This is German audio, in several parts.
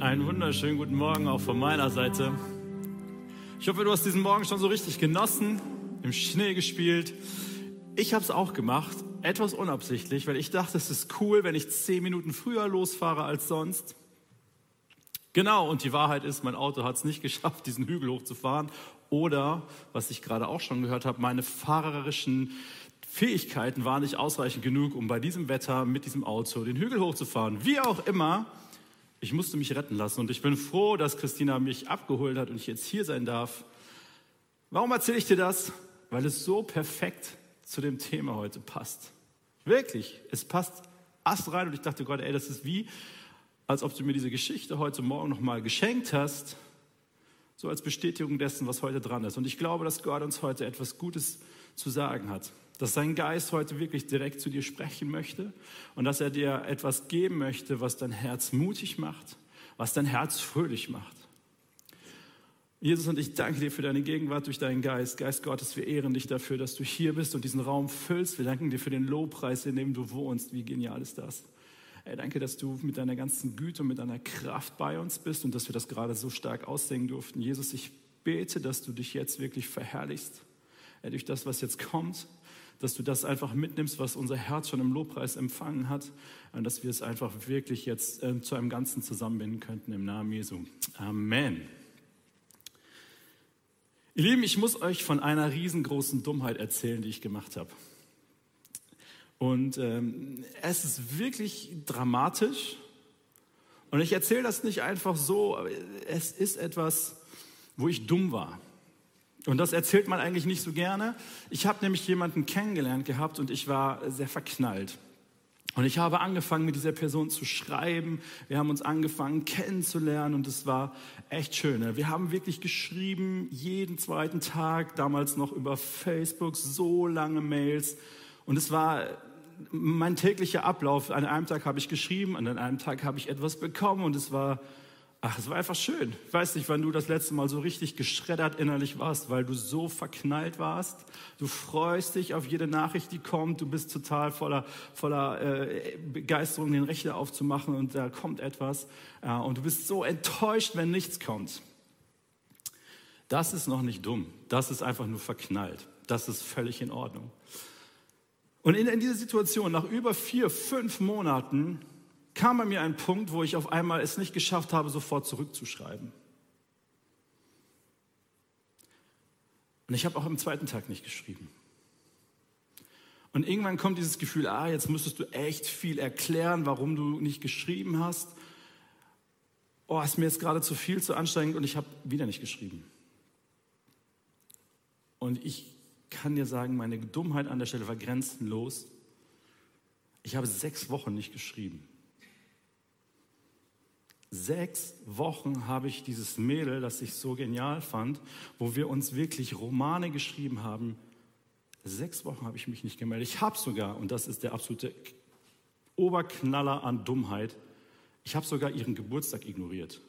Einen wunderschönen guten Morgen auch von meiner Seite. Ich hoffe, du hast diesen Morgen schon so richtig genossen, im Schnee gespielt. Ich habe es auch gemacht, etwas unabsichtlich, weil ich dachte, es ist cool, wenn ich zehn Minuten früher losfahre als sonst. Genau, und die Wahrheit ist, mein Auto hat es nicht geschafft, diesen Hügel hochzufahren. Oder, was ich gerade auch schon gehört habe, meine fahrerischen Fähigkeiten waren nicht ausreichend genug, um bei diesem Wetter mit diesem Auto den Hügel hochzufahren. Wie auch immer, ich musste mich retten lassen und ich bin froh, dass Christina mich abgeholt hat und ich jetzt hier sein darf. Warum erzähle ich dir das? Weil es so perfekt zu dem Thema heute passt. Wirklich, es passt ast rein und ich dachte, Gott, ey, das ist wie, als ob du mir diese Geschichte heute Morgen nochmal geschenkt hast, so als Bestätigung dessen, was heute dran ist. Und ich glaube, dass Gott uns heute etwas Gutes zu sagen hat dass sein Geist heute wirklich direkt zu dir sprechen möchte und dass er dir etwas geben möchte, was dein Herz mutig macht, was dein Herz fröhlich macht. Jesus und ich danke dir für deine Gegenwart durch deinen Geist. Geist Gottes, wir ehren dich dafür, dass du hier bist und diesen Raum füllst. Wir danken dir für den Lobpreis, in dem du wohnst. Wie genial ist das? Ey, danke, dass du mit deiner ganzen Güte und mit deiner Kraft bei uns bist und dass wir das gerade so stark aussehen durften. Jesus, ich bete, dass du dich jetzt wirklich verherrlichst ey, durch das, was jetzt kommt dass du das einfach mitnimmst, was unser Herz schon im Lobpreis empfangen hat, und dass wir es einfach wirklich jetzt äh, zu einem Ganzen zusammenbinden könnten im Namen Jesu. Amen. Ihr Lieben, ich muss euch von einer riesengroßen Dummheit erzählen, die ich gemacht habe. Und ähm, es ist wirklich dramatisch. Und ich erzähle das nicht einfach so, es ist etwas, wo ich dumm war. Und das erzählt man eigentlich nicht so gerne. Ich habe nämlich jemanden kennengelernt gehabt und ich war sehr verknallt. Und ich habe angefangen, mit dieser Person zu schreiben. Wir haben uns angefangen kennenzulernen und es war echt schön. Wir haben wirklich geschrieben, jeden zweiten Tag, damals noch über Facebook, so lange Mails. Und es war mein täglicher Ablauf. An einem Tag habe ich geschrieben, an einem Tag habe ich etwas bekommen und es war Ach, es war einfach schön. Ich weiß nicht, wann du das letzte Mal so richtig geschreddert innerlich warst, weil du so verknallt warst. Du freust dich auf jede Nachricht, die kommt. Du bist total voller, voller äh, Begeisterung, den Rechner aufzumachen und da kommt etwas. Äh, und du bist so enttäuscht, wenn nichts kommt. Das ist noch nicht dumm. Das ist einfach nur verknallt. Das ist völlig in Ordnung. Und in, in dieser Situation, nach über vier, fünf Monaten, kam bei mir ein Punkt, wo ich auf einmal es nicht geschafft habe, sofort zurückzuschreiben. Und ich habe auch am zweiten Tag nicht geschrieben. Und irgendwann kommt dieses Gefühl, ah, jetzt müsstest du echt viel erklären, warum du nicht geschrieben hast. Oh, ist mir jetzt gerade zu viel, zu anstrengend und ich habe wieder nicht geschrieben. Und ich kann dir sagen, meine Dummheit an der Stelle war grenzenlos. Ich habe sechs Wochen nicht geschrieben. Sechs Wochen habe ich dieses Mädel, das ich so genial fand, wo wir uns wirklich Romane geschrieben haben. Sechs Wochen habe ich mich nicht gemeldet. Ich habe sogar, und das ist der absolute Oberknaller an Dummheit, ich habe sogar ihren Geburtstag ignoriert,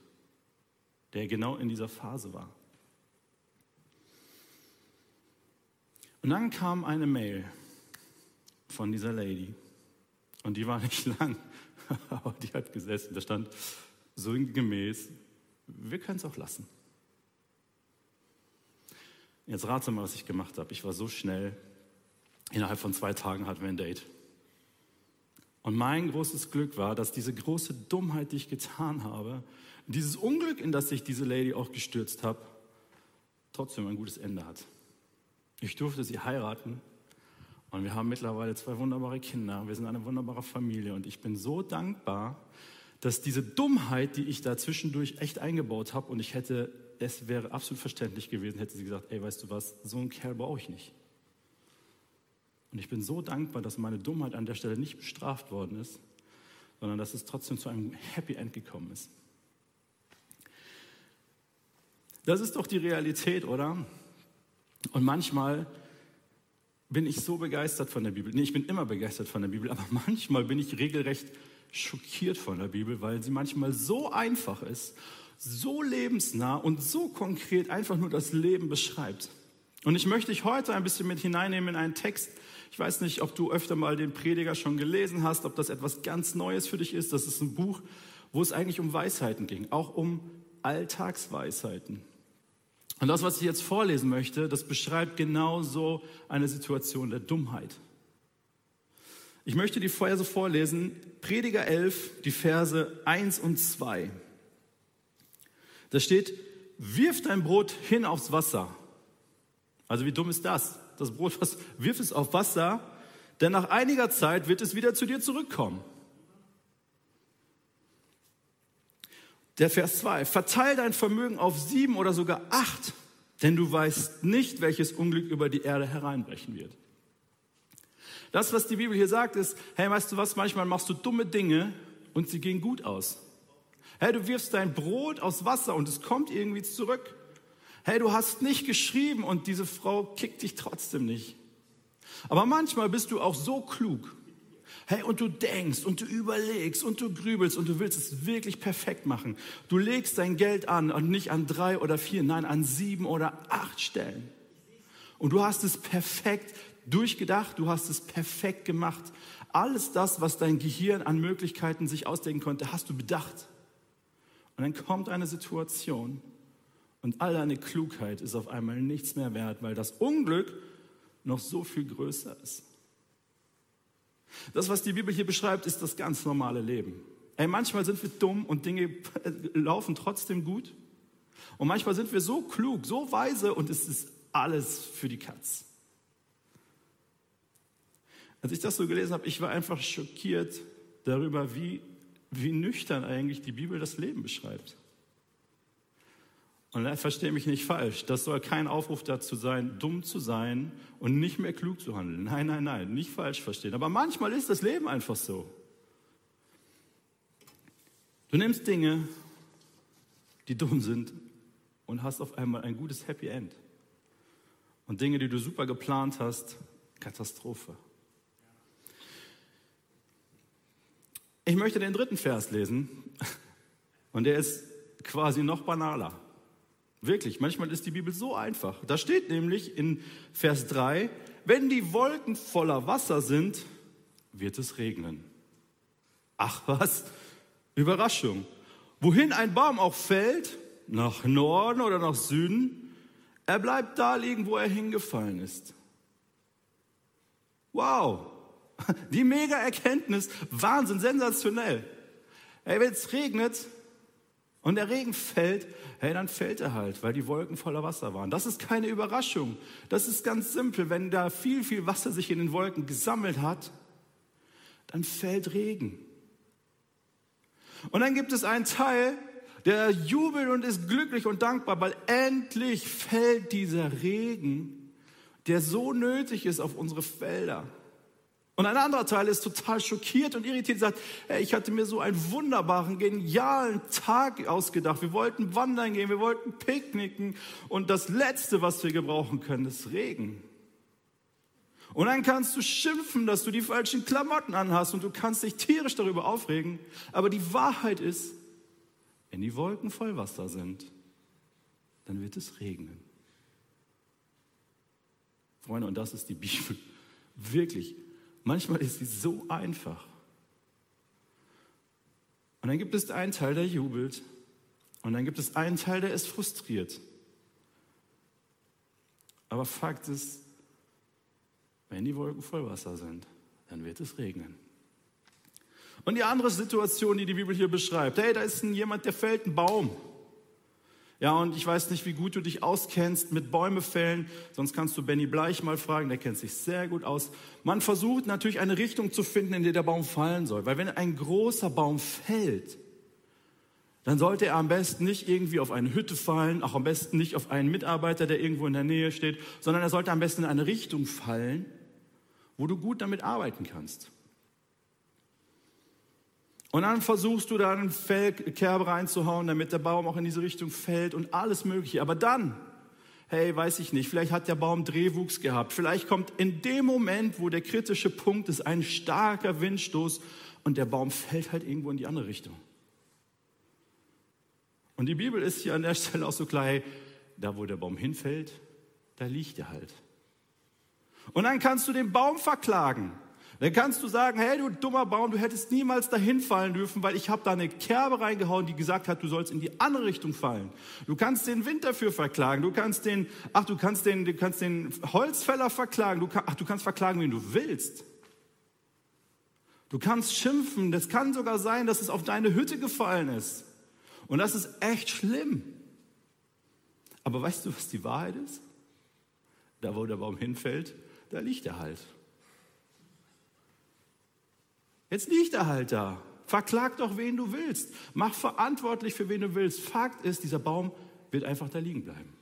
der genau in dieser Phase war. Und dann kam eine Mail von dieser Lady. Und die war nicht lang, aber die hat gesessen. Da stand, so gemäß, wir können es auch lassen. Jetzt rate mal, was ich gemacht habe. Ich war so schnell, innerhalb von zwei Tagen hatten wir ein Date. Und mein großes Glück war, dass diese große Dummheit, die ich getan habe, dieses Unglück, in das ich diese Lady auch gestürzt habe, trotzdem ein gutes Ende hat. Ich durfte sie heiraten und wir haben mittlerweile zwei wunderbare Kinder. Wir sind eine wunderbare Familie und ich bin so dankbar, dass diese Dummheit, die ich da zwischendurch echt eingebaut habe, und ich hätte, es wäre absolut verständlich gewesen, hätte sie gesagt, ey, weißt du was, so einen Kerl brauche ich nicht. Und ich bin so dankbar, dass meine Dummheit an der Stelle nicht bestraft worden ist, sondern dass es trotzdem zu einem Happy End gekommen ist. Das ist doch die Realität, oder? Und manchmal bin ich so begeistert von der Bibel. Nee, ich bin immer begeistert von der Bibel, aber manchmal bin ich regelrecht schockiert von der Bibel, weil sie manchmal so einfach ist, so lebensnah und so konkret einfach nur das Leben beschreibt. Und ich möchte dich heute ein bisschen mit hineinnehmen in einen Text. Ich weiß nicht, ob du öfter mal den Prediger schon gelesen hast, ob das etwas ganz Neues für dich ist. Das ist ein Buch, wo es eigentlich um Weisheiten ging, auch um Alltagsweisheiten. Und das, was ich jetzt vorlesen möchte, das beschreibt genau so eine Situation der Dummheit. Ich möchte die Verse vorlesen, Prediger 11, die Verse 1 und 2. Da steht, wirf dein Brot hin aufs Wasser. Also wie dumm ist das? Das Brot, was, wirf es auf Wasser, denn nach einiger Zeit wird es wieder zu dir zurückkommen. Der Vers 2, verteil dein Vermögen auf sieben oder sogar acht, denn du weißt nicht, welches Unglück über die Erde hereinbrechen wird. Das, was die Bibel hier sagt, ist, hey, weißt du was, manchmal machst du dumme Dinge und sie gehen gut aus. Hey, du wirfst dein Brot aus Wasser und es kommt irgendwie zurück. Hey, du hast nicht geschrieben und diese Frau kickt dich trotzdem nicht. Aber manchmal bist du auch so klug Hey, und du denkst und du überlegst und du grübelst und du willst es wirklich perfekt machen. Du legst dein Geld an und nicht an drei oder vier, nein, an sieben oder acht Stellen. Und du hast es perfekt durchgedacht, du hast es perfekt gemacht. Alles das, was dein Gehirn an Möglichkeiten sich ausdenken konnte, hast du bedacht. Und dann kommt eine Situation und all deine Klugheit ist auf einmal nichts mehr wert, weil das Unglück noch so viel größer ist. Das, was die Bibel hier beschreibt, ist das ganz normale Leben. Ey, manchmal sind wir dumm und Dinge laufen trotzdem gut. Und manchmal sind wir so klug, so weise und es ist alles für die Katz. Als ich das so gelesen habe, ich war einfach schockiert darüber, wie, wie nüchtern eigentlich die Bibel das Leben beschreibt. Und verstehe mich nicht falsch, das soll kein Aufruf dazu sein, dumm zu sein und nicht mehr klug zu handeln. Nein, nein, nein, nicht falsch verstehen. Aber manchmal ist das Leben einfach so. Du nimmst Dinge, die dumm sind und hast auf einmal ein gutes Happy End. Und Dinge, die du super geplant hast, Katastrophe. Ich möchte den dritten Vers lesen und der ist quasi noch banaler. Wirklich, manchmal ist die Bibel so einfach. Da steht nämlich in Vers 3, wenn die Wolken voller Wasser sind, wird es regnen. Ach was, Überraschung. Wohin ein Baum auch fällt, nach Norden oder nach Süden, er bleibt da liegen, wo er hingefallen ist. Wow, die mega Erkenntnis, Wahnsinn, sensationell. Hey, wenn es regnet, und der Regen fällt, hey, dann fällt er halt, weil die Wolken voller Wasser waren. Das ist keine Überraschung. Das ist ganz simpel. Wenn da viel, viel Wasser sich in den Wolken gesammelt hat, dann fällt Regen. Und dann gibt es einen Teil, der jubelt und ist glücklich und dankbar, weil endlich fällt dieser Regen, der so nötig ist auf unsere Felder. Und ein anderer Teil ist total schockiert und irritiert und sagt, hey, ich hatte mir so einen wunderbaren, genialen Tag ausgedacht. Wir wollten wandern gehen, wir wollten picknicken und das Letzte, was wir gebrauchen können, ist Regen. Und dann kannst du schimpfen, dass du die falschen Klamotten anhast und du kannst dich tierisch darüber aufregen. Aber die Wahrheit ist, wenn die Wolken voll Wasser sind, dann wird es regnen. Freunde, und das ist die Bibel. Wirklich, Manchmal ist sie so einfach. Und dann gibt es einen Teil, der jubelt. Und dann gibt es einen Teil, der ist frustriert. Aber Fakt ist, wenn die Wolken voll Wasser sind, dann wird es regnen. Und die andere Situation, die die Bibel hier beschreibt, hey, da ist jemand, der fällt einen Baum. Ja, und ich weiß nicht, wie gut du dich auskennst mit Bäume fällen, sonst kannst du Benny Bleich mal fragen, der kennt sich sehr gut aus. Man versucht natürlich eine Richtung zu finden, in der der Baum fallen soll, weil wenn ein großer Baum fällt, dann sollte er am besten nicht irgendwie auf eine Hütte fallen, auch am besten nicht auf einen Mitarbeiter, der irgendwo in der Nähe steht, sondern er sollte am besten in eine Richtung fallen, wo du gut damit arbeiten kannst. Und dann versuchst du da einen Fellkerb reinzuhauen, damit der Baum auch in diese Richtung fällt und alles Mögliche. Aber dann, hey, weiß ich nicht, vielleicht hat der Baum Drehwuchs gehabt. Vielleicht kommt in dem Moment, wo der kritische Punkt ist, ein starker Windstoß und der Baum fällt halt irgendwo in die andere Richtung. Und die Bibel ist hier an der Stelle auch so klar, hey, da wo der Baum hinfällt, da liegt er halt. Und dann kannst du den Baum verklagen. Dann kannst du sagen, hey du dummer Baum, du hättest niemals dahin fallen dürfen, weil ich habe da eine Kerbe reingehauen, die gesagt hat, du sollst in die andere Richtung fallen. Du kannst den Wind dafür verklagen, du kannst den, ach du kannst den, du kannst den Holzfäller verklagen, du, ach du kannst verklagen, wen du willst. Du kannst schimpfen, das kann sogar sein, dass es auf deine Hütte gefallen ist. Und das ist echt schlimm. Aber weißt du, was die Wahrheit ist? Da, wo der Baum hinfällt, da liegt er halt. Jetzt liegt er halt da. Verklag doch, wen du willst. Mach verantwortlich für wen du willst. Fakt ist, dieser Baum wird einfach da liegen bleiben.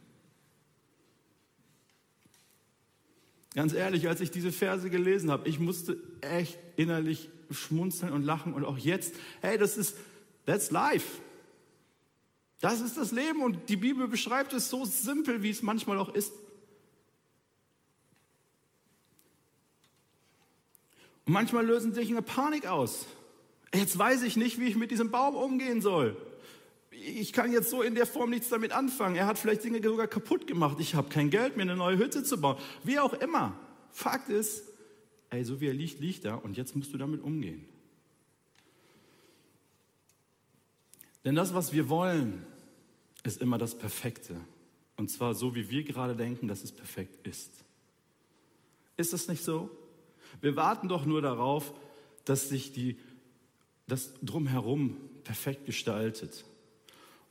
Ganz ehrlich, als ich diese Verse gelesen habe, ich musste echt innerlich schmunzeln und lachen und auch jetzt, hey, das ist, that's life. Das ist das Leben und die Bibel beschreibt es so simpel, wie es manchmal auch ist. Und manchmal lösen sich eine Panik aus. Jetzt weiß ich nicht, wie ich mit diesem Baum umgehen soll. Ich kann jetzt so in der Form nichts damit anfangen. Er hat vielleicht Dinge sogar kaputt gemacht. Ich habe kein Geld, mir eine neue Hütte zu bauen. Wie auch immer. Fakt ist, ey, so wie er liegt, liegt er und jetzt musst du damit umgehen. Denn das, was wir wollen, ist immer das Perfekte. Und zwar so, wie wir gerade denken, dass es perfekt ist. Ist das nicht so? Wir warten doch nur darauf, dass sich die, das drumherum perfekt gestaltet.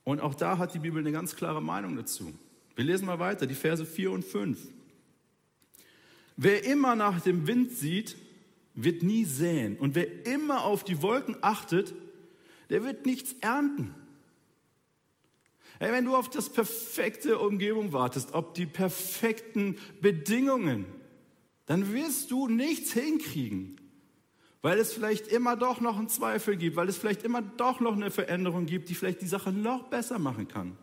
Und auch da hat die Bibel eine ganz klare Meinung dazu. Wir lesen mal weiter, die Verse 4 und 5. Wer immer nach dem Wind sieht, wird nie säen. Und wer immer auf die Wolken achtet, der wird nichts ernten. Hey, wenn du auf das perfekte Umgebung wartest, ob die perfekten Bedingungen, dann wirst du nichts hinkriegen, weil es vielleicht immer doch noch einen Zweifel gibt, weil es vielleicht immer doch noch eine Veränderung gibt, die vielleicht die Sache noch besser machen kann.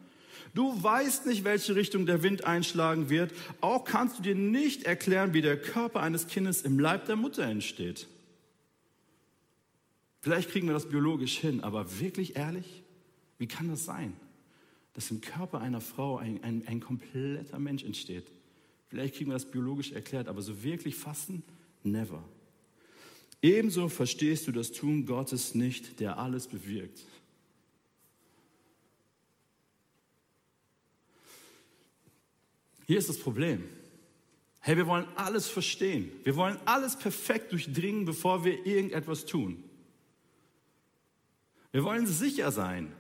Du weißt nicht, welche Richtung der Wind einschlagen wird. Auch kannst du dir nicht erklären, wie der Körper eines Kindes im Leib der Mutter entsteht. Vielleicht kriegen wir das biologisch hin, aber wirklich ehrlich, wie kann das sein, dass im Körper einer Frau ein, ein, ein kompletter Mensch entsteht? Vielleicht kriegen wir das biologisch erklärt, aber so wirklich fassen? Never. Ebenso verstehst du das Tun Gottes nicht, der alles bewirkt. Hier ist das Problem. Hey, wir wollen alles verstehen. Wir wollen alles perfekt durchdringen, bevor wir irgendetwas tun. Wir wollen sicher sein.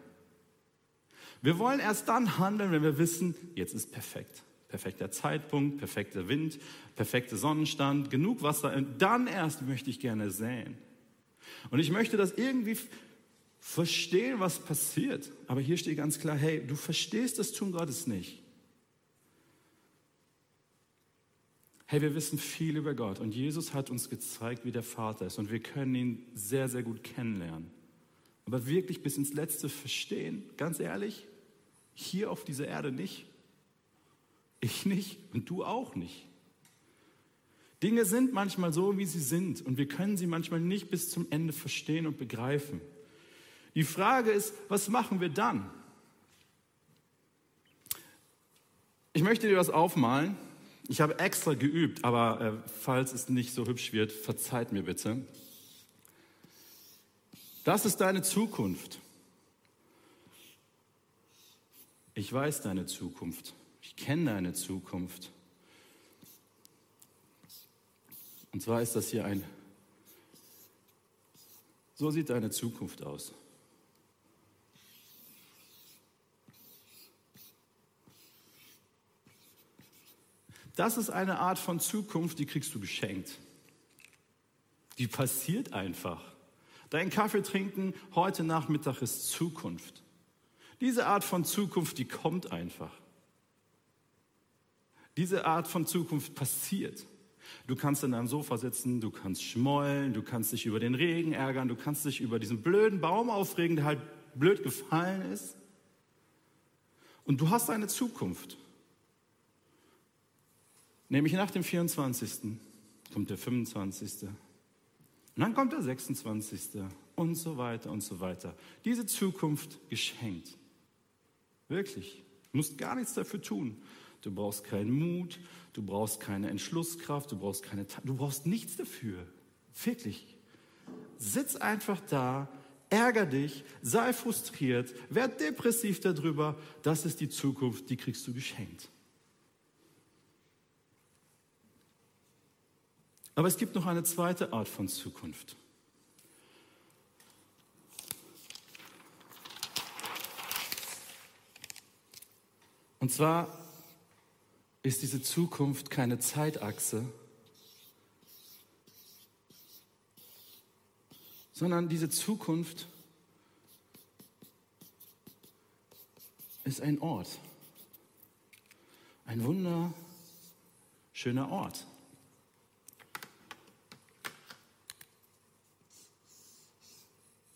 Wir wollen erst dann handeln, wenn wir wissen, jetzt ist perfekt perfekter Zeitpunkt, perfekter Wind, perfekter Sonnenstand, genug Wasser. Und dann erst möchte ich gerne säen. Und ich möchte das irgendwie verstehen, was passiert. Aber hier steht ganz klar, hey, du verstehst das Tun Gottes nicht. Hey, wir wissen viel über Gott und Jesus hat uns gezeigt, wie der Vater ist und wir können ihn sehr, sehr gut kennenlernen. Aber wirklich bis ins Letzte verstehen, ganz ehrlich, hier auf dieser Erde nicht. Ich nicht und du auch nicht. Dinge sind manchmal so, wie sie sind und wir können sie manchmal nicht bis zum Ende verstehen und begreifen. Die Frage ist, was machen wir dann? Ich möchte dir was aufmalen. Ich habe extra geübt, aber äh, falls es nicht so hübsch wird, verzeiht mir bitte. Das ist deine Zukunft. Ich weiß deine Zukunft. Ich kenne deine Zukunft. Und zwar ist das hier ein, so sieht deine Zukunft aus. Das ist eine Art von Zukunft, die kriegst du geschenkt. Die passiert einfach. Dein Kaffee trinken heute Nachmittag ist Zukunft. Diese Art von Zukunft, die kommt einfach. Diese Art von Zukunft passiert. Du kannst in deinem Sofa sitzen, du kannst schmollen, du kannst dich über den Regen ärgern, du kannst dich über diesen blöden Baum aufregen, der halt blöd gefallen ist. Und du hast eine Zukunft. Nämlich nach dem 24. kommt der 25. Und dann kommt der 26. und so weiter und so weiter. Diese Zukunft geschenkt. Wirklich. Du musst gar nichts dafür tun. Du brauchst keinen Mut, du brauchst keine Entschlusskraft, du brauchst keine, du brauchst nichts dafür. Wirklich. Sitz einfach da, ärger dich, sei frustriert, werd depressiv darüber. Das ist die Zukunft, die kriegst du geschenkt. Aber es gibt noch eine zweite Art von Zukunft. Und zwar ist diese Zukunft keine Zeitachse, sondern diese Zukunft ist ein Ort. Ein wunderschöner Ort.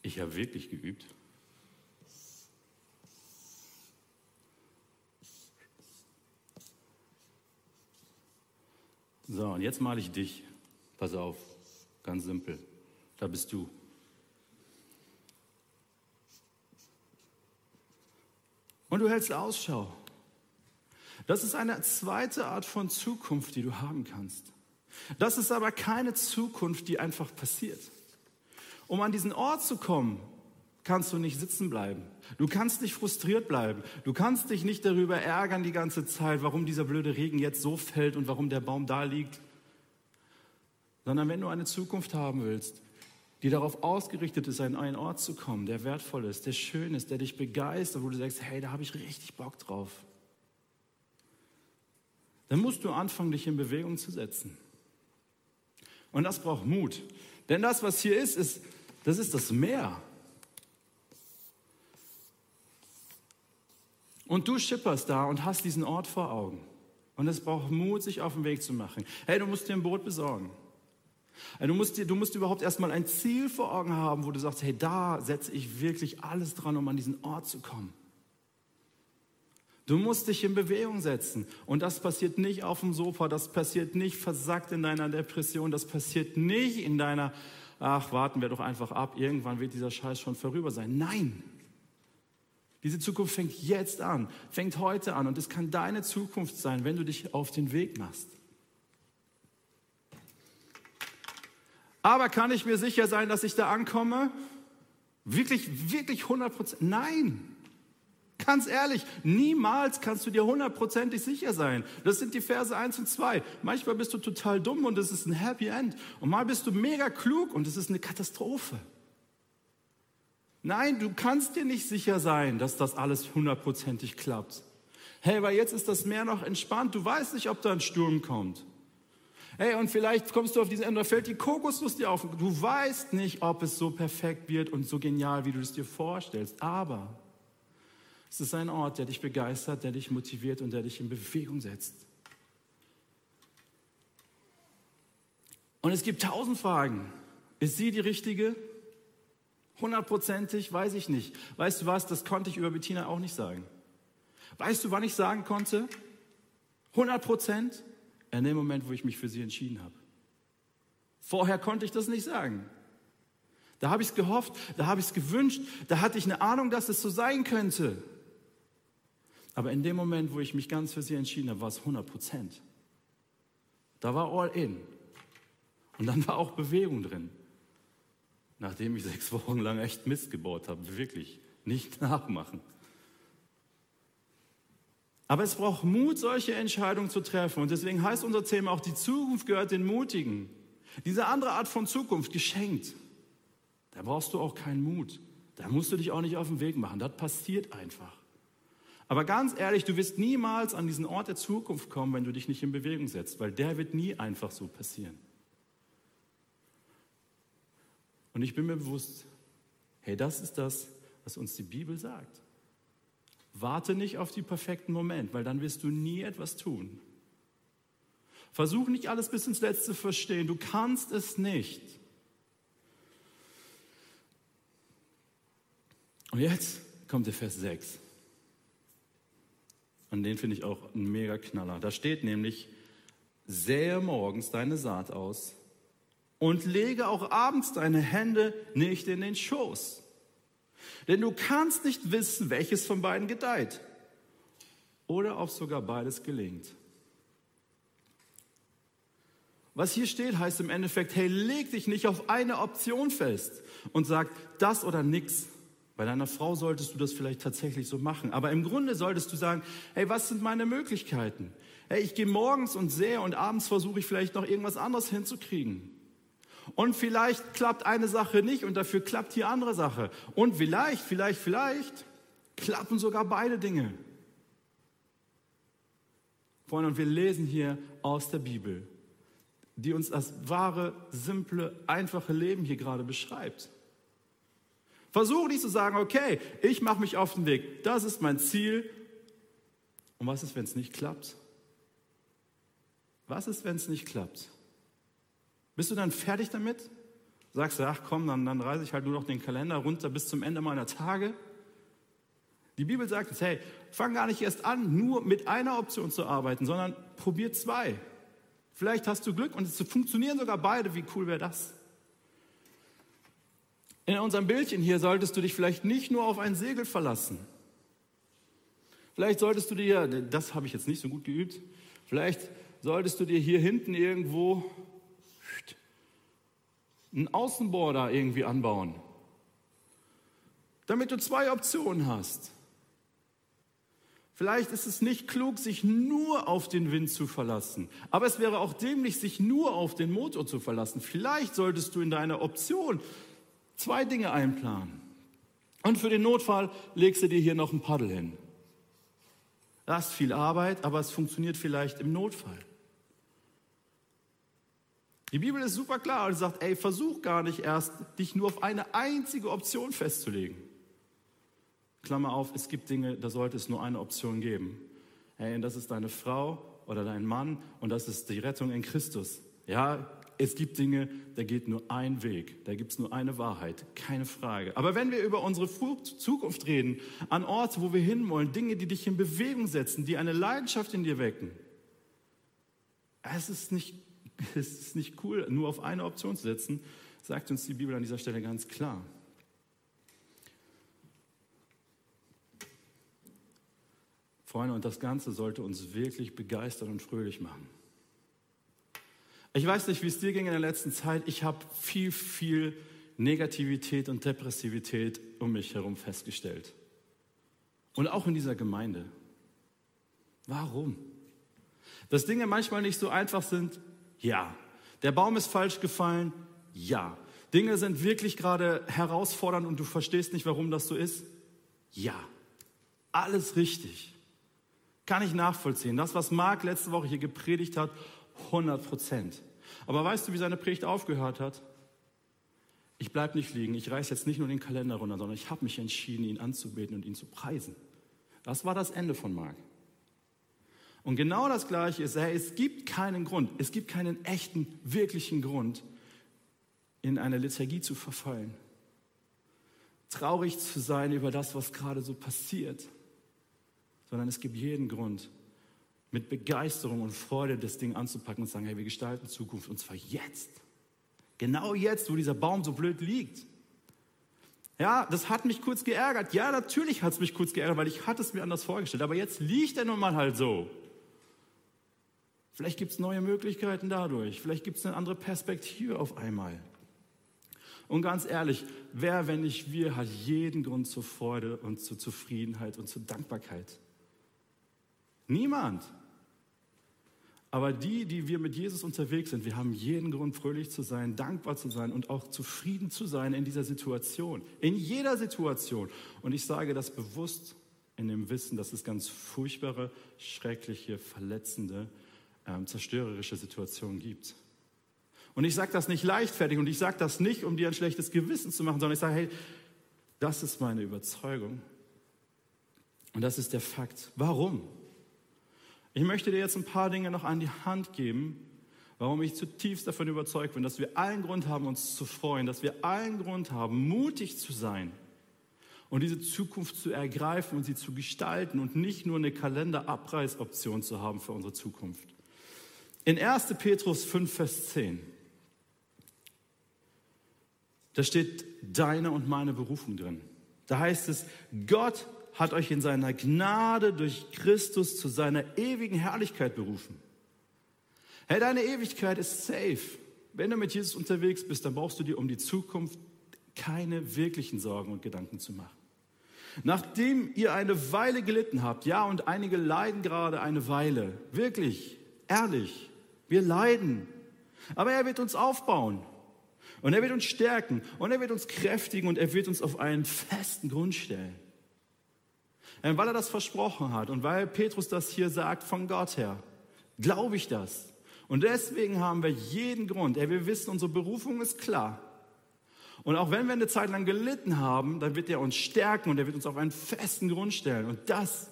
Ich habe wirklich geübt. So, und jetzt male ich dich. Pass auf, ganz simpel. Da bist du. Und du hältst Ausschau. Das ist eine zweite Art von Zukunft, die du haben kannst. Das ist aber keine Zukunft, die einfach passiert. Um an diesen Ort zu kommen, kannst du nicht sitzen bleiben. Du kannst nicht frustriert bleiben. Du kannst dich nicht darüber ärgern die ganze Zeit, warum dieser blöde Regen jetzt so fällt und warum der Baum da liegt. Sondern wenn du eine Zukunft haben willst, die darauf ausgerichtet ist, an einen Ort zu kommen, der wertvoll ist, der schön ist, der dich begeistert, wo du sagst, hey, da habe ich richtig Bock drauf. Dann musst du anfangen, dich in Bewegung zu setzen. Und das braucht Mut. Denn das, was hier ist, ist, das ist das Meer. Und du schipperst da und hast diesen Ort vor Augen. Und es braucht Mut, sich auf den Weg zu machen. Hey, du musst dir ein Boot besorgen. Du musst, du musst überhaupt erstmal ein Ziel vor Augen haben, wo du sagst, hey, da setze ich wirklich alles dran, um an diesen Ort zu kommen. Du musst dich in Bewegung setzen. Und das passiert nicht auf dem Sofa, das passiert nicht versackt in deiner Depression, das passiert nicht in deiner, ach, warten wir doch einfach ab, irgendwann wird dieser Scheiß schon vorüber sein. Nein. Diese Zukunft fängt jetzt an, fängt heute an und es kann deine Zukunft sein, wenn du dich auf den Weg machst. Aber kann ich mir sicher sein, dass ich da ankomme? Wirklich, wirklich 100 Prozent? Nein. Ganz ehrlich, niemals kannst du dir hundertprozentig sicher sein. Das sind die Verse 1 und 2. Manchmal bist du total dumm und es ist ein Happy End. Und mal bist du mega klug und es ist eine Katastrophe. Nein, du kannst dir nicht sicher sein, dass das alles hundertprozentig klappt. Hey, weil jetzt ist das Meer noch entspannt. Du weißt nicht, ob da ein Sturm kommt. Hey, und vielleicht kommst du auf diesen Ende, fällt die Kokosnuss dir auf. Du weißt nicht, ob es so perfekt wird und so genial, wie du es dir vorstellst. Aber es ist ein Ort, der dich begeistert, der dich motiviert und der dich in Bewegung setzt. Und es gibt tausend Fragen. Ist sie die richtige? Hundertprozentig? Weiß ich nicht. Weißt du was? Das konnte ich über Bettina auch nicht sagen. Weißt du, wann ich sagen konnte? 100 Prozent? in dem Moment, wo ich mich für sie entschieden habe. Vorher konnte ich das nicht sagen. Da habe ich es gehofft, da habe ich es gewünscht, da hatte ich eine Ahnung, dass es so sein könnte. Aber in dem Moment, wo ich mich ganz für sie entschieden habe, war es 100 Prozent. Da war all in. Und dann war auch Bewegung drin. Nachdem ich sechs Wochen lang echt Mist gebaut habe, wirklich nicht nachmachen. Aber es braucht Mut, solche Entscheidungen zu treffen. Und deswegen heißt unser Thema auch, die Zukunft gehört den Mutigen. Diese andere Art von Zukunft, geschenkt, da brauchst du auch keinen Mut. Da musst du dich auch nicht auf den Weg machen. Das passiert einfach. Aber ganz ehrlich, du wirst niemals an diesen Ort der Zukunft kommen, wenn du dich nicht in Bewegung setzt, weil der wird nie einfach so passieren. Und ich bin mir bewusst, hey, das ist das, was uns die Bibel sagt. Warte nicht auf den perfekten Moment, weil dann wirst du nie etwas tun. Versuch nicht alles bis ins Letzte zu verstehen. Du kannst es nicht. Und jetzt kommt der Vers 6. Und den finde ich auch ein mega Knaller. Da steht nämlich, sähe morgens deine Saat aus und lege auch abends deine Hände nicht in den Schoß. Denn du kannst nicht wissen, welches von beiden gedeiht oder ob sogar beides gelingt. Was hier steht, heißt im Endeffekt, hey, leg dich nicht auf eine Option fest und sag das oder nix. Bei deiner Frau solltest du das vielleicht tatsächlich so machen. Aber im Grunde solltest du sagen, hey, was sind meine Möglichkeiten? Hey, ich gehe morgens und sehe und abends versuche ich vielleicht noch irgendwas anderes hinzukriegen. Und vielleicht klappt eine Sache nicht und dafür klappt die andere Sache. Und vielleicht, vielleicht, vielleicht klappen sogar beide Dinge. Freunde, und wir lesen hier aus der Bibel, die uns das wahre, simple, einfache Leben hier gerade beschreibt. Versuche nicht zu sagen, okay, ich mache mich auf den Weg, das ist mein Ziel. Und was ist, wenn es nicht klappt? Was ist, wenn es nicht klappt? Bist du dann fertig damit? Sagst du, ach komm, dann, dann reise ich halt nur noch den Kalender runter bis zum Ende meiner Tage? Die Bibel sagt jetzt, hey, fang gar nicht erst an, nur mit einer Option zu arbeiten, sondern probier zwei. Vielleicht hast du Glück und es funktionieren sogar beide. Wie cool wäre das? In unserem Bildchen hier solltest du dich vielleicht nicht nur auf ein Segel verlassen. Vielleicht solltest du dir, das habe ich jetzt nicht so gut geübt, vielleicht solltest du dir hier hinten irgendwo einen Außenborder irgendwie anbauen, damit du zwei Optionen hast. Vielleicht ist es nicht klug, sich nur auf den Wind zu verlassen, aber es wäre auch dämlich, sich nur auf den Motor zu verlassen. Vielleicht solltest du in deiner Option zwei Dinge einplanen. Und für den Notfall legst du dir hier noch ein Paddel hin. Das ist viel Arbeit, aber es funktioniert vielleicht im Notfall. Die Bibel ist super klar und sagt, ey, versuch gar nicht erst, dich nur auf eine einzige Option festzulegen. Klammer auf, es gibt Dinge, da sollte es nur eine Option geben. Hey, und das ist deine Frau oder dein Mann und das ist die Rettung in Christus. Ja, es gibt Dinge, da geht nur ein Weg, da gibt es nur eine Wahrheit, keine Frage. Aber wenn wir über unsere Zukunft reden, an Orte, wo wir hinwollen, Dinge, die dich in Bewegung setzen, die eine Leidenschaft in dir wecken, es ist nicht es ist nicht cool, nur auf eine Option zu setzen, sagt uns die Bibel an dieser Stelle ganz klar. Freunde, und das Ganze sollte uns wirklich begeistern und fröhlich machen. Ich weiß nicht, wie es dir ging in der letzten Zeit. Ich habe viel, viel Negativität und Depressivität um mich herum festgestellt. Und auch in dieser Gemeinde. Warum? Dass Dinge manchmal nicht so einfach sind, ja. Der Baum ist falsch gefallen? Ja. Dinge sind wirklich gerade herausfordernd und du verstehst nicht, warum das so ist? Ja. Alles richtig. Kann ich nachvollziehen. Das, was Marc letzte Woche hier gepredigt hat, 100 Prozent. Aber weißt du, wie seine Predigt aufgehört hat? Ich bleibe nicht liegen. Ich reiße jetzt nicht nur den Kalender runter, sondern ich habe mich entschieden, ihn anzubeten und ihn zu preisen. Das war das Ende von Marc. Und genau das Gleiche ist, hey, es gibt keinen Grund, es gibt keinen echten, wirklichen Grund, in eine Liturgie zu verfallen. Traurig zu sein über das, was gerade so passiert, sondern es gibt jeden Grund, mit Begeisterung und Freude das Ding anzupacken und zu sagen, hey, wir gestalten Zukunft und zwar jetzt. Genau jetzt, wo dieser Baum so blöd liegt. Ja, das hat mich kurz geärgert. Ja, natürlich hat es mich kurz geärgert, weil ich hatte es mir anders vorgestellt. Aber jetzt liegt er nun mal halt so. Vielleicht gibt es neue Möglichkeiten dadurch. Vielleicht gibt es eine andere Perspektive auf einmal. Und ganz ehrlich, wer, wenn nicht wir, hat jeden Grund zur Freude und zur Zufriedenheit und zur Dankbarkeit? Niemand. Aber die, die wir mit Jesus unterwegs sind, wir haben jeden Grund, fröhlich zu sein, dankbar zu sein und auch zufrieden zu sein in dieser Situation. In jeder Situation. Und ich sage das bewusst in dem Wissen, dass es ganz furchtbare, schreckliche, verletzende ähm, zerstörerische Situationen gibt. Und ich sage das nicht leichtfertig und ich sage das nicht, um dir ein schlechtes Gewissen zu machen, sondern ich sage, hey, das ist meine Überzeugung. Und das ist der Fakt. Warum? Ich möchte dir jetzt ein paar Dinge noch an die Hand geben, warum ich zutiefst davon überzeugt bin, dass wir allen Grund haben, uns zu freuen, dass wir allen Grund haben, mutig zu sein und diese Zukunft zu ergreifen und sie zu gestalten und nicht nur eine Kalenderabreißoption zu haben für unsere Zukunft. In 1. Petrus 5, Vers 10, da steht deine und meine Berufung drin. Da heißt es, Gott hat euch in seiner Gnade durch Christus zu seiner ewigen Herrlichkeit berufen. Hey, deine Ewigkeit ist safe. Wenn du mit Jesus unterwegs bist, dann brauchst du dir um die Zukunft keine wirklichen Sorgen und Gedanken zu machen. Nachdem ihr eine Weile gelitten habt, ja, und einige leiden gerade eine Weile, wirklich, ehrlich, wir leiden, aber er wird uns aufbauen und er wird uns stärken und er wird uns kräftigen und er wird uns auf einen festen Grund stellen. Und weil er das versprochen hat und weil Petrus das hier sagt von Gott her, glaube ich das. Und deswegen haben wir jeden Grund. Ey, wir wissen, unsere Berufung ist klar. Und auch wenn wir eine Zeit lang gelitten haben, dann wird er uns stärken und er wird uns auf einen festen Grund stellen. Und das,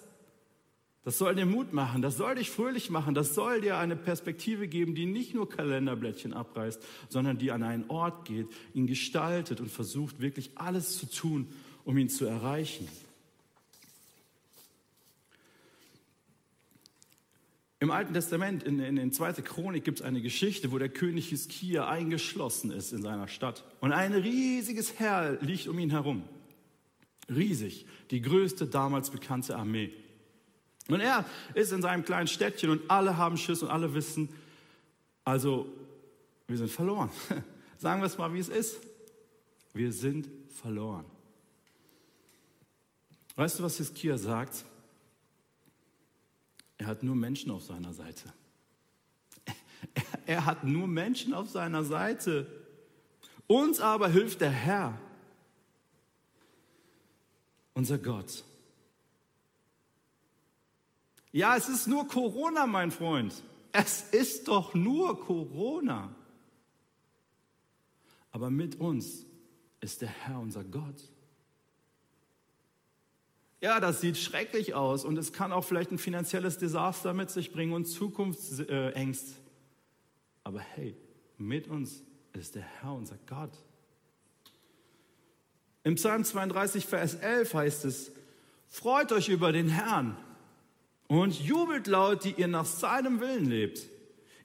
das soll dir Mut machen, das soll dich fröhlich machen, das soll dir eine Perspektive geben, die nicht nur Kalenderblättchen abreißt, sondern die an einen Ort geht, ihn gestaltet und versucht wirklich alles zu tun, um ihn zu erreichen. Im Alten Testament, in, in, in 2. Chronik, gibt es eine Geschichte, wo der König Hiskia eingeschlossen ist in seiner Stadt. Und ein riesiges Heer liegt um ihn herum. Riesig. Die größte damals bekannte Armee. Und er ist in seinem kleinen Städtchen und alle haben Schiss und alle wissen, also wir sind verloren. Sagen wir es mal, wie es ist. Wir sind verloren. Weißt du, was Hiskia sagt? Er hat nur Menschen auf seiner Seite. Er hat nur Menschen auf seiner Seite. Uns aber hilft der Herr, unser Gott. Ja, es ist nur Corona, mein Freund. Es ist doch nur Corona. Aber mit uns ist der Herr unser Gott. Ja, das sieht schrecklich aus und es kann auch vielleicht ein finanzielles Desaster mit sich bringen und Zukunftsängst. Aber hey, mit uns ist der Herr unser Gott. Im Psalm 32, Vers 11 heißt es, freut euch über den Herrn und jubelt laut, die ihr nach seinem Willen lebt.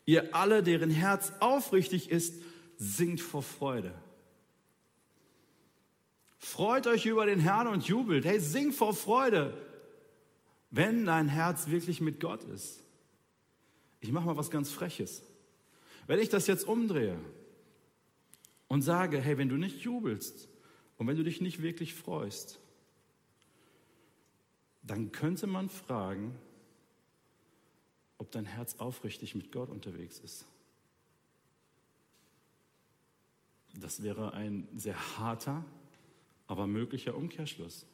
Ihr alle, deren Herz aufrichtig ist, singt vor Freude. Freut euch über den Herrn und jubelt. Hey, sing vor Freude, wenn dein Herz wirklich mit Gott ist. Ich mache mal was ganz Freches. Wenn ich das jetzt umdrehe und sage, hey, wenn du nicht jubelst und wenn du dich nicht wirklich freust, dann könnte man fragen, ob dein Herz aufrichtig mit Gott unterwegs ist. Das wäre ein sehr harter, aber möglicher Umkehrschluss.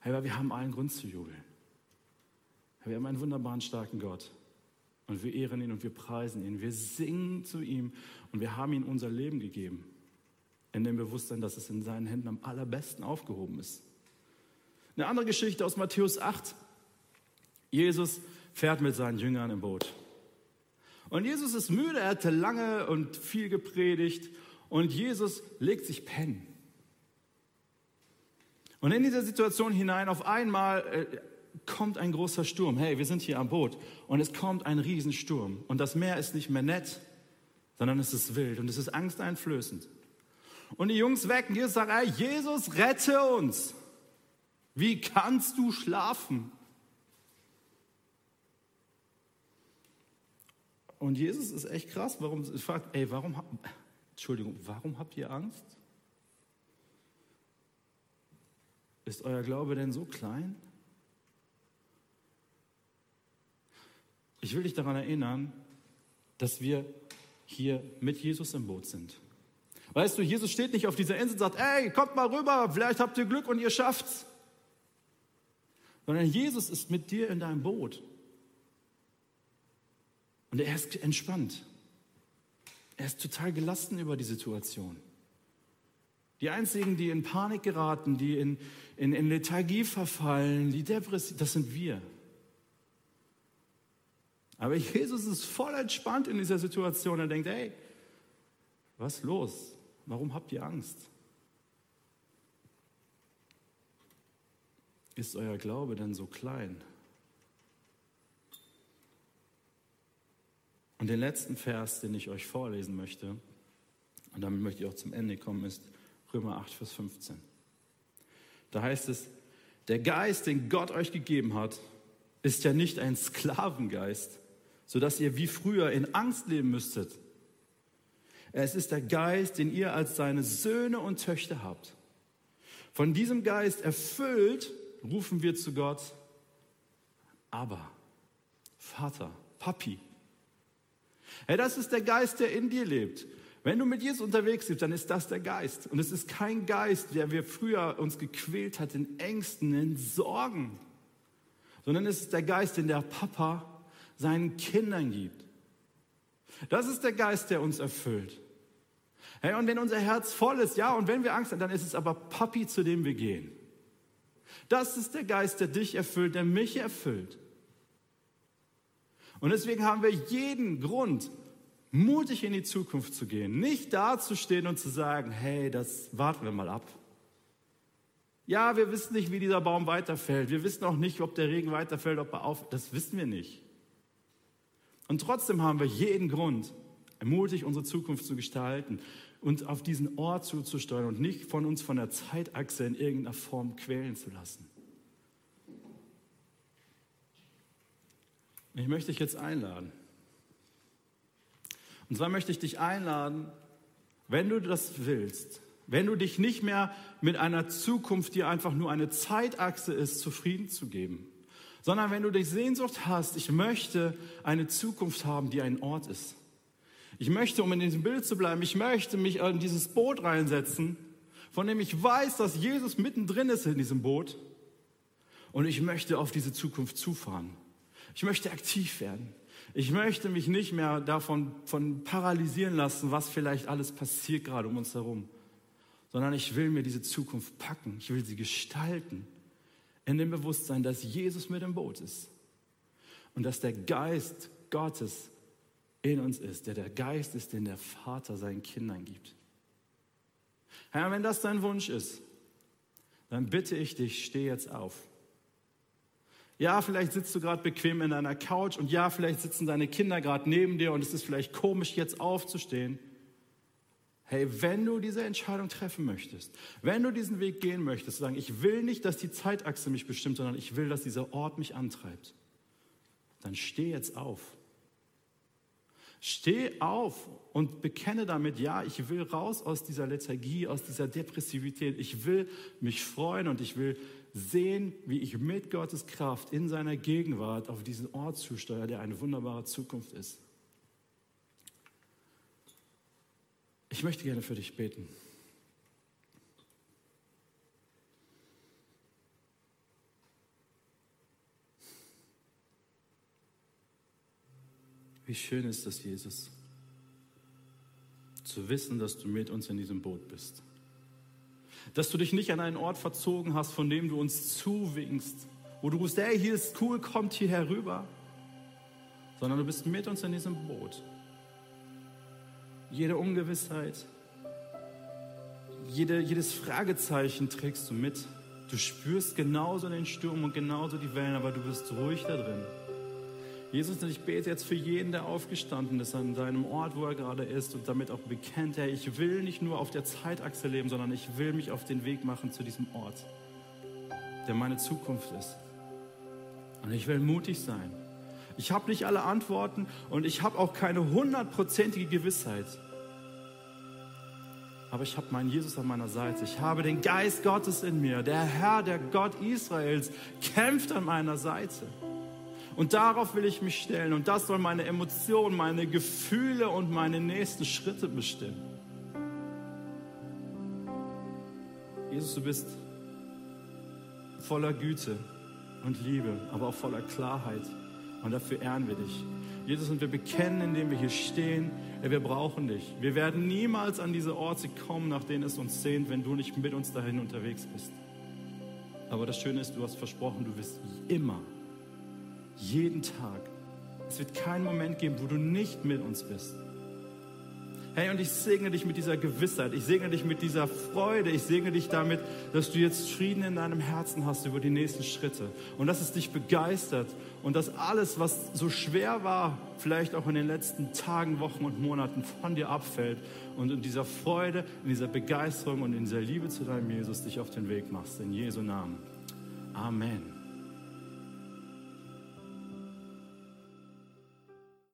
Hey, weil wir haben allen Grund zu jubeln. Wir haben einen wunderbaren, starken Gott. Und wir ehren ihn und wir preisen ihn. Wir singen zu ihm und wir haben ihm unser Leben gegeben. In dem Bewusstsein, dass es in seinen Händen am allerbesten aufgehoben ist. Eine andere Geschichte aus Matthäus 8. Jesus fährt mit seinen Jüngern im Boot. Und Jesus ist müde, er hatte lange und viel gepredigt und Jesus legt sich pennen. Und in diese Situation hinein auf einmal äh, kommt ein großer Sturm. Hey, wir sind hier am Boot und es kommt ein Riesensturm. Und das Meer ist nicht mehr nett, sondern es ist wild und es ist angsteinflößend. Und die Jungs wecken Jesus und sagen, hey, Jesus, rette uns. Wie kannst du schlafen? Und Jesus ist echt krass. Warum fragt, ey, warum, Entschuldigung, warum habt ihr Angst? Ist euer Glaube denn so klein? Ich will dich daran erinnern, dass wir hier mit Jesus im Boot sind. Weißt du, Jesus steht nicht auf dieser Insel und sagt, ey, kommt mal rüber, vielleicht habt ihr Glück und ihr schafft's. Sondern Jesus ist mit dir in deinem Boot. Und er ist entspannt. Er ist total gelassen über die Situation. Die einzigen, die in Panik geraten, die in, in, in Lethargie verfallen, die depressiv, das sind wir. Aber Jesus ist voll entspannt in dieser Situation. Er denkt, hey, was los? Warum habt ihr Angst? Ist euer Glaube denn so klein? Und den letzten Vers, den ich euch vorlesen möchte, und damit möchte ich auch zum Ende kommen, ist Römer 8, Vers 15. Da heißt es, der Geist, den Gott euch gegeben hat, ist ja nicht ein Sklavengeist, sodass ihr wie früher in Angst leben müsstet. Es ist der Geist, den ihr als seine Söhne und Töchter habt. Von diesem Geist erfüllt rufen wir zu Gott, aber Vater, Papi. Hey, das ist der Geist, der in dir lebt. Wenn du mit Jesus unterwegs bist, dann ist das der Geist. Und es ist kein Geist, der wir früher uns gequält hat in Ängsten, in Sorgen, sondern es ist der Geist, den der Papa seinen Kindern gibt. Das ist der Geist, der uns erfüllt. Hey, und wenn unser Herz voll ist, ja, und wenn wir Angst haben, dann ist es aber Papi, zu dem wir gehen. Das ist der Geist, der dich erfüllt, der mich erfüllt. Und deswegen haben wir jeden Grund, mutig in die Zukunft zu gehen. Nicht dazustehen und zu sagen, hey, das warten wir mal ab. Ja, wir wissen nicht, wie dieser Baum weiterfällt. Wir wissen auch nicht, ob der Regen weiterfällt, ob er auf. Das wissen wir nicht. Und trotzdem haben wir jeden Grund, mutig unsere Zukunft zu gestalten und auf diesen Ort zuzusteuern und nicht von uns von der Zeitachse in irgendeiner Form quälen zu lassen. Ich möchte dich jetzt einladen. Und zwar möchte ich dich einladen, wenn du das willst, wenn du dich nicht mehr mit einer Zukunft, die einfach nur eine Zeitachse ist, zufrieden zu geben, sondern wenn du die Sehnsucht hast, ich möchte eine Zukunft haben, die ein Ort ist. Ich möchte, um in diesem Bild zu bleiben, ich möchte mich in dieses Boot reinsetzen, von dem ich weiß, dass Jesus mittendrin ist in diesem Boot. Und ich möchte auf diese Zukunft zufahren. Ich möchte aktiv werden. Ich möchte mich nicht mehr davon von paralysieren lassen, was vielleicht alles passiert gerade um uns herum, sondern ich will mir diese Zukunft packen. Ich will sie gestalten in dem Bewusstsein, dass Jesus mit im Boot ist und dass der Geist Gottes in uns ist, der der Geist ist, den der Vater seinen Kindern gibt. Herr, wenn das dein Wunsch ist, dann bitte ich dich, steh jetzt auf. Ja, vielleicht sitzt du gerade bequem in deiner Couch und ja, vielleicht sitzen deine Kinder gerade neben dir und es ist vielleicht komisch, jetzt aufzustehen. Hey, wenn du diese Entscheidung treffen möchtest, wenn du diesen Weg gehen möchtest, sagen, ich will nicht, dass die Zeitachse mich bestimmt, sondern ich will, dass dieser Ort mich antreibt, dann steh jetzt auf. Steh auf und bekenne damit, ja, ich will raus aus dieser Lethargie, aus dieser Depressivität. Ich will mich freuen und ich will sehen, wie ich mit Gottes Kraft in seiner Gegenwart auf diesen Ort zusteuere, der eine wunderbare Zukunft ist. Ich möchte gerne für dich beten. Wie schön ist das, Jesus, zu wissen, dass du mit uns in diesem Boot bist. Dass du dich nicht an einen Ort verzogen hast, von dem du uns zuwinkst, wo du rufst, hey, hier ist cool, kommt hier herüber, sondern du bist mit uns in diesem Boot. Jede Ungewissheit, jede, jedes Fragezeichen trägst du mit. Du spürst genauso den Sturm und genauso die Wellen, aber du bist ruhig da drin. Jesus, ich bete jetzt für jeden, der aufgestanden ist an seinem Ort, wo er gerade ist und damit auch bekennt, Herr, ich will nicht nur auf der Zeitachse leben, sondern ich will mich auf den Weg machen zu diesem Ort, der meine Zukunft ist. Und ich will mutig sein. Ich habe nicht alle Antworten und ich habe auch keine hundertprozentige Gewissheit. Aber ich habe meinen Jesus an meiner Seite. Ich habe den Geist Gottes in mir. Der Herr, der Gott Israels, kämpft an meiner Seite. Und darauf will ich mich stellen. Und das soll meine Emotionen, meine Gefühle und meine nächsten Schritte bestimmen. Jesus, du bist voller Güte und Liebe, aber auch voller Klarheit. Und dafür ehren wir dich. Jesus, und wir bekennen, indem wir hier stehen, wir brauchen dich. Wir werden niemals an diese Orte kommen, nach denen es uns sehnt, wenn du nicht mit uns dahin unterwegs bist. Aber das Schöne ist, du hast versprochen, du wirst immer jeden Tag. Es wird keinen Moment geben, wo du nicht mit uns bist. Hey, und ich segne dich mit dieser Gewissheit, ich segne dich mit dieser Freude, ich segne dich damit, dass du jetzt Frieden in deinem Herzen hast über die nächsten Schritte und dass es dich begeistert und dass alles, was so schwer war, vielleicht auch in den letzten Tagen, Wochen und Monaten von dir abfällt und in dieser Freude, in dieser Begeisterung und in dieser Liebe zu deinem Jesus dich auf den Weg machst. In Jesu Namen. Amen.